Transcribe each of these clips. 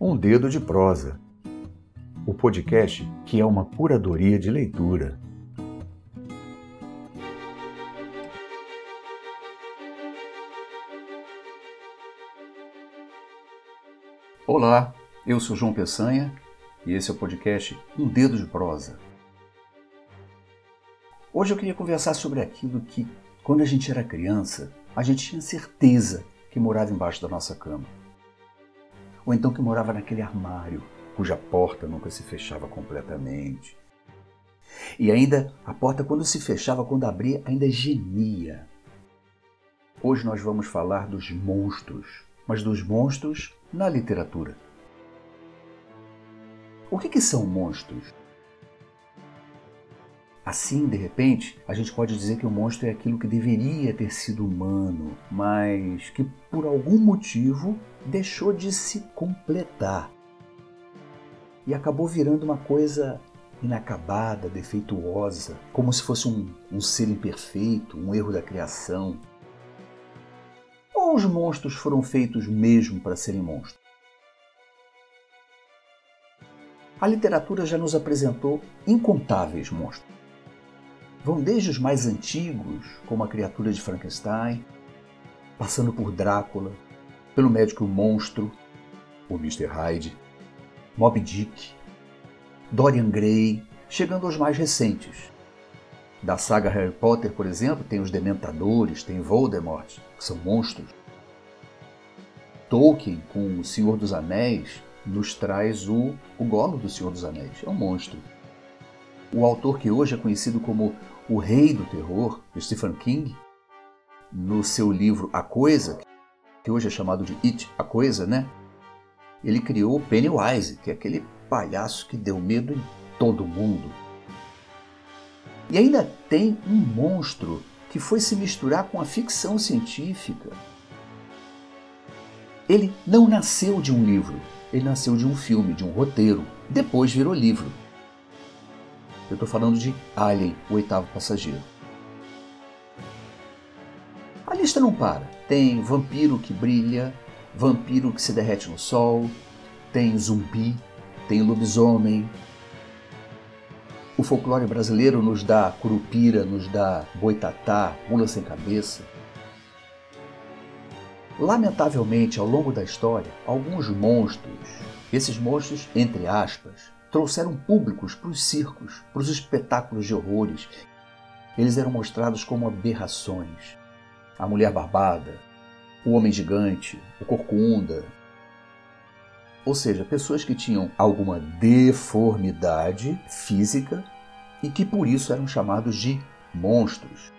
Um Dedo de Prosa, o podcast que é uma curadoria de leitura. Olá, eu sou João Peçanha e esse é o podcast Um Dedo de Prosa. Hoje eu queria conversar sobre aquilo que, quando a gente era criança, a gente tinha certeza que morava embaixo da nossa cama ou então que morava naquele armário cuja porta nunca se fechava completamente. E ainda a porta, quando se fechava, quando abria, ainda gemia. Hoje nós vamos falar dos monstros, mas dos monstros na literatura. O que, que são monstros? Assim, de repente, a gente pode dizer que o monstro é aquilo que deveria ter sido humano, mas que por algum motivo deixou de se completar e acabou virando uma coisa inacabada, defeituosa, como se fosse um, um ser imperfeito, um erro da criação. Ou os monstros foram feitos mesmo para serem monstros? A literatura já nos apresentou incontáveis monstros. Vão desde os mais antigos, como a criatura de Frankenstein, passando por Drácula, pelo médico monstro, o Mr. Hyde, Moby Dick, Dorian Gray, chegando aos mais recentes. Da saga Harry Potter, por exemplo, tem os Dementadores, tem Voldemort, que são monstros. Tolkien, com O Senhor dos Anéis, nos traz o, o Golo do Senhor dos Anéis, é um monstro. O autor que hoje é conhecido como o rei do terror, Stephen King, no seu livro A Coisa, que hoje é chamado de It, a Coisa, né? Ele criou Pennywise, que é aquele palhaço que deu medo em todo mundo. E ainda tem um monstro que foi se misturar com a ficção científica. Ele não nasceu de um livro, ele nasceu de um filme, de um roteiro. Depois virou livro. Eu estou falando de Alien, o oitavo passageiro. A lista não para. Tem vampiro que brilha, vampiro que se derrete no sol, tem zumbi, tem lobisomem. O folclore brasileiro nos dá curupira, nos dá boitatá, mula sem cabeça. Lamentavelmente, ao longo da história, alguns monstros, esses monstros, entre aspas, trouxeram públicos para os circos, para os espetáculos de horrores. Eles eram mostrados como aberrações. A mulher barbada, o homem gigante, o corcunda. Ou seja, pessoas que tinham alguma deformidade física e que por isso eram chamados de monstros.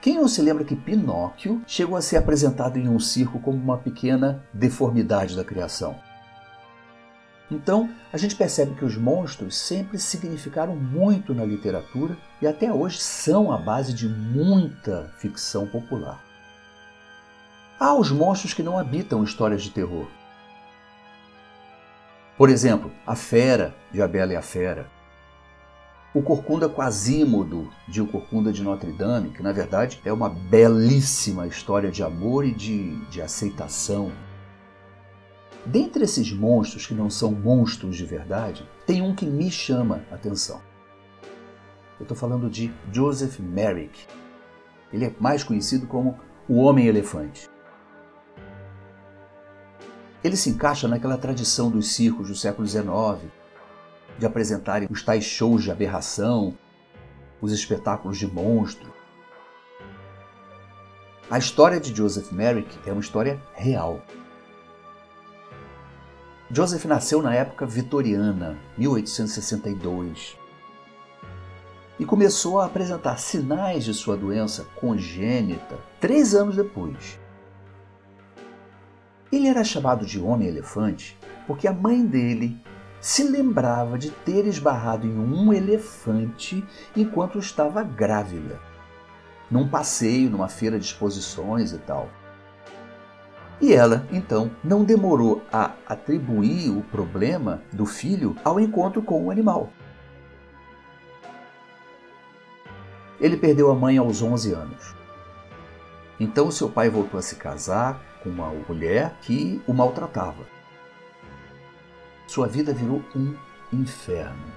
Quem não se lembra que Pinóquio chegou a ser apresentado em um circo como uma pequena deformidade da criação? Então, a gente percebe que os monstros sempre significaram muito na literatura e até hoje são a base de muita ficção popular. Há os monstros que não habitam histórias de terror. Por exemplo, a Fera, de A Bela e a Fera. O Corcunda Quasímodo, de O Corcunda de Notre Dame, que na verdade é uma belíssima história de amor e de, de aceitação Dentre esses monstros que não são monstros de verdade, tem um que me chama a atenção. Eu estou falando de Joseph Merrick. Ele é mais conhecido como o Homem-Elefante. Ele se encaixa naquela tradição dos circos do século XIX, de apresentarem os tais shows de aberração, os espetáculos de monstro. A história de Joseph Merrick é uma história real. Joseph nasceu na época vitoriana, 1862, e começou a apresentar sinais de sua doença congênita três anos depois. Ele era chamado de Homem-Elefante porque a mãe dele se lembrava de ter esbarrado em um elefante enquanto estava grávida, num passeio, numa feira de exposições e tal. E ela, então, não demorou a atribuir o problema do filho ao encontro com o animal. Ele perdeu a mãe aos 11 anos. Então seu pai voltou a se casar, com uma mulher que o maltratava. Sua vida virou um inferno.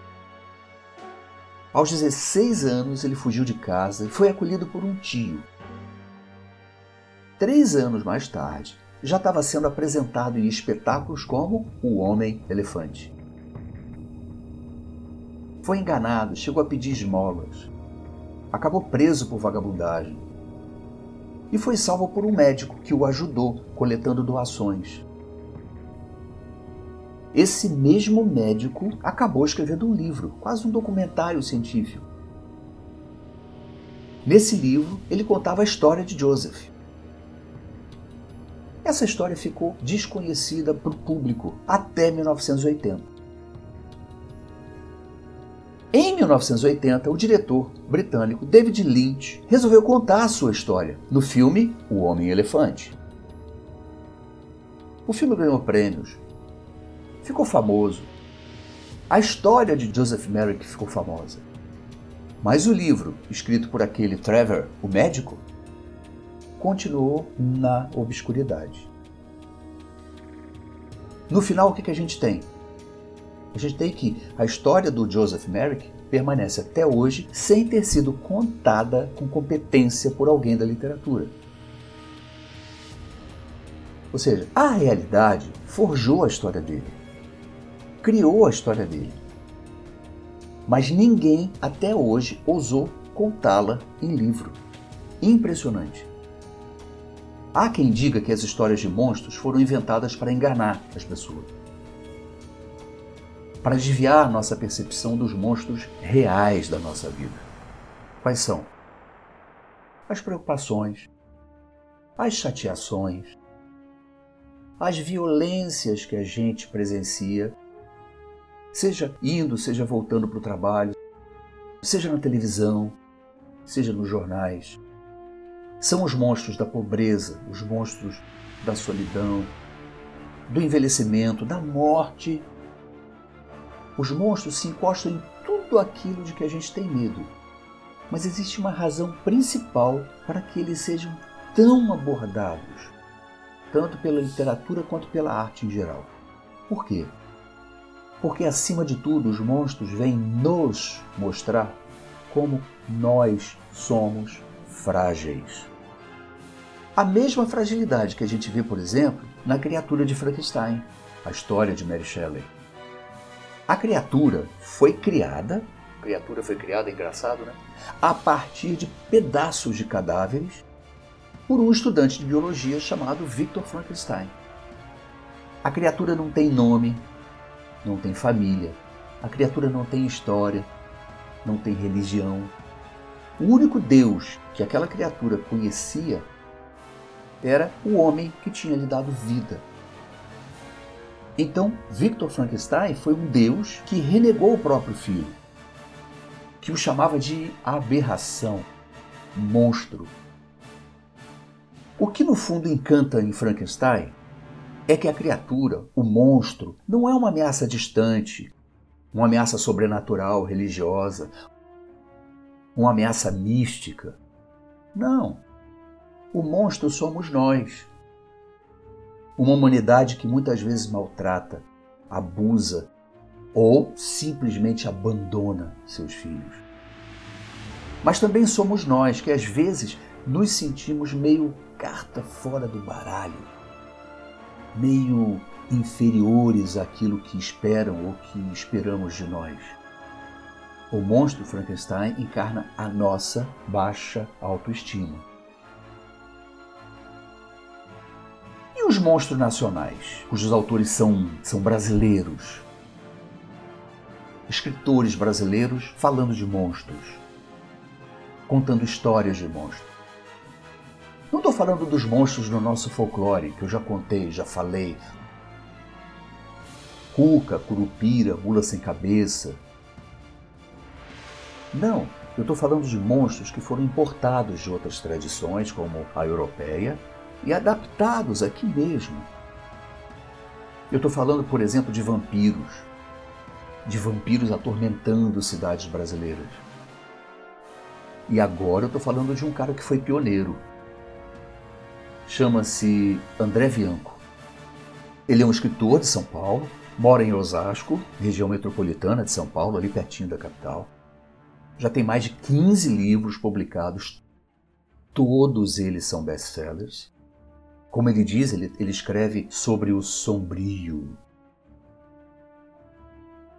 Aos 16 anos, ele fugiu de casa e foi acolhido por um tio. Três anos mais tarde, já estava sendo apresentado em espetáculos como O Homem-Elefante. Foi enganado, chegou a pedir esmolas. Acabou preso por vagabundagem. E foi salvo por um médico que o ajudou coletando doações. Esse mesmo médico acabou escrevendo um livro, quase um documentário científico. Nesse livro, ele contava a história de Joseph. Essa história ficou desconhecida para o público até 1980. Em 1980, o diretor britânico David Lynch resolveu contar a sua história no filme O Homem-Elefante. O filme ganhou prêmios, ficou famoso. A história de Joseph Merrick ficou famosa. Mas o livro, escrito por aquele Trevor, o médico, continuou na obscuridade. No final, o que, a gente tem? A gente tem que a história do Joseph Merrick permanece até hoje sem ter sido contada com competência por alguém da literatura. Ou seja, a realidade forjou a história dele criou a história dele. Mas ninguém até hoje ousou contá-la em livro. Impressionante. Há quem diga que as histórias de monstros foram inventadas para enganar as pessoas. Para desviar nossa percepção dos monstros reais da nossa vida. Quais são? As preocupações, as chateações, as violências que a gente presencia seja indo, seja voltando para o trabalho, seja na televisão, seja nos jornais. São os monstros da pobreza, os monstros da solidão, do envelhecimento, da morte. Os monstros se encostam em tudo aquilo de que a gente tem medo. Mas existe uma razão principal para que eles sejam tão abordados, tanto pela literatura quanto pela arte em geral. Por quê? porque acima de tudo os monstros vêm nos mostrar como nós somos frágeis. A mesma fragilidade que a gente vê, por exemplo, na criatura de Frankenstein, a história de Mary Shelley. A criatura foi criada, a criatura foi criada, engraçado, né? A partir de pedaços de cadáveres por um estudante de biologia chamado Victor Frankenstein. A criatura não tem nome, não tem família, a criatura não tem história, não tem religião. O único Deus que aquela criatura conhecia era o homem que tinha lhe dado vida. Então, Victor Frankenstein foi um Deus que renegou o próprio filho, que o chamava de aberração, monstro. O que no fundo encanta em Frankenstein é que a criatura, o monstro, não é uma ameaça distante, uma ameaça sobrenatural, religiosa, uma ameaça mística. Não. O monstro somos nós. Uma humanidade que muitas vezes maltrata, abusa ou simplesmente abandona seus filhos. Mas também somos nós que às vezes nos sentimos meio carta fora do baralho meio inferiores àquilo que esperam ou que esperamos de nós. O monstro Frankenstein encarna a nossa baixa autoestima. E os monstros nacionais, cujos autores são, são brasileiros? Escritores brasileiros falando de monstros, contando histórias de monstros. Não estou falando dos monstros do nosso folclore, que eu já contei, já falei. Cuca, curupira, mula sem cabeça. Não, eu estou falando de monstros que foram importados de outras tradições, como a europeia, e adaptados aqui mesmo. Eu estou falando, por exemplo, de vampiros, de vampiros atormentando cidades brasileiras. E agora eu estou falando de um cara que foi pioneiro, chama-se André Bianco. Ele é um escritor de São Paulo, mora em Osasco, região metropolitana de São Paulo, ali pertinho da capital. Já tem mais de 15 livros publicados, todos eles são best-sellers. Como ele diz, ele, ele escreve sobre o sombrio.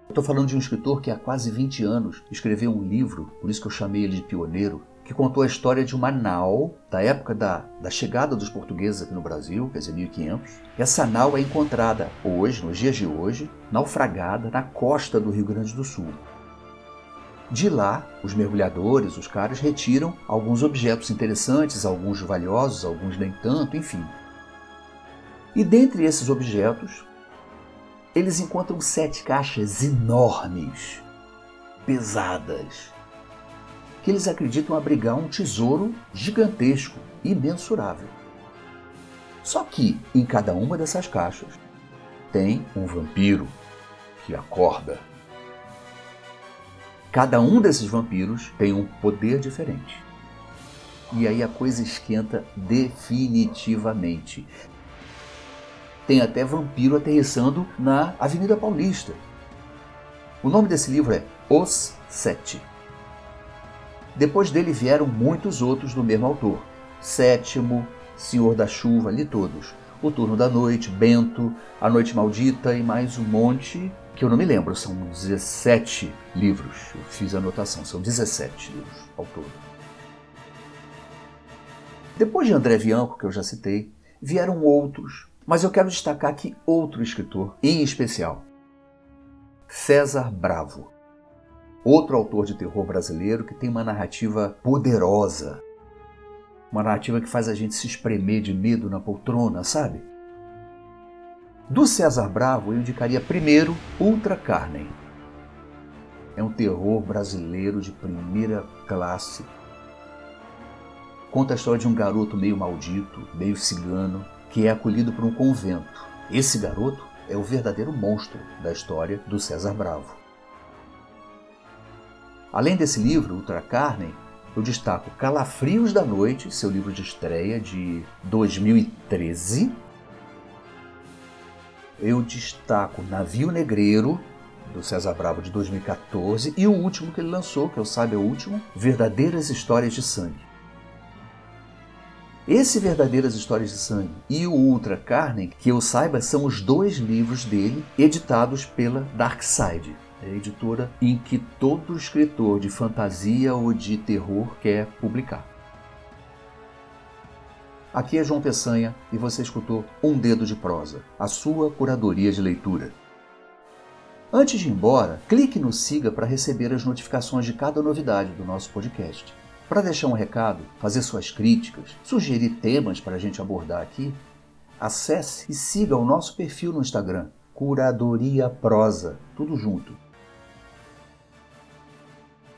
Estou falando de um escritor que há quase 20 anos escreveu um livro, por isso que eu chamei ele de pioneiro, que contou a história de uma nau da época da, da chegada dos portugueses aqui no Brasil, quer dizer, 1500. Essa nau é encontrada hoje, nos dias de hoje, naufragada na costa do Rio Grande do Sul. De lá, os mergulhadores, os caras, retiram alguns objetos interessantes, alguns valiosos, alguns nem tanto, enfim. E dentre esses objetos, eles encontram sete caixas enormes, pesadas, que eles acreditam abrigar um tesouro gigantesco, imensurável. Só que em cada uma dessas caixas tem um vampiro que acorda. Cada um desses vampiros tem um poder diferente. E aí a coisa esquenta definitivamente. Tem até vampiro aterrissando na Avenida Paulista. O nome desse livro é Os Sete. Depois dele vieram muitos outros do mesmo autor. Sétimo, Senhor da Chuva, li todos. O Turno da Noite, Bento, A Noite Maldita e mais um monte que eu não me lembro. São 17 livros. Eu fiz a anotação, são 17 livros ao todo. Depois de André Bianco, que eu já citei, vieram outros, mas eu quero destacar aqui outro escritor em especial. César Bravo outro autor de terror brasileiro que tem uma narrativa poderosa. Uma narrativa que faz a gente se espremer de medo na poltrona, sabe? Do César Bravo, eu indicaria primeiro Ultra Carnem. É um terror brasileiro de primeira classe. Conta a história de um garoto meio maldito, meio cigano, que é acolhido por um convento. Esse garoto é o verdadeiro monstro da história do César Bravo. Além desse livro, Ultra Carne, eu destaco Calafrios da Noite, seu livro de estreia de 2013. Eu destaco Navio Negreiro, do César Bravo, de 2014. E o último que ele lançou, que eu saiba é o último, Verdadeiras Histórias de Sangue. Esse Verdadeiras Histórias de Sangue e o Ultra Carne, que eu saiba, são os dois livros dele editados pela Dark Side é a editora em que todo escritor de fantasia ou de terror quer publicar. Aqui é João Peçanha e você escutou Um Dedo de Prosa, a sua curadoria de leitura. Antes de ir embora, clique no siga para receber as notificações de cada novidade do nosso podcast. Para deixar um recado, fazer suas críticas, sugerir temas para a gente abordar aqui, acesse e siga o nosso perfil no Instagram, Curadoria Prosa, tudo junto.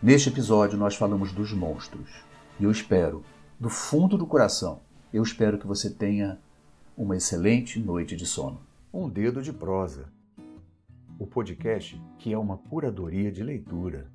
Neste episódio nós falamos dos monstros. E eu espero, do fundo do coração, eu espero que você tenha uma excelente noite de sono. Um dedo de prosa. O podcast que é uma curadoria de leitura.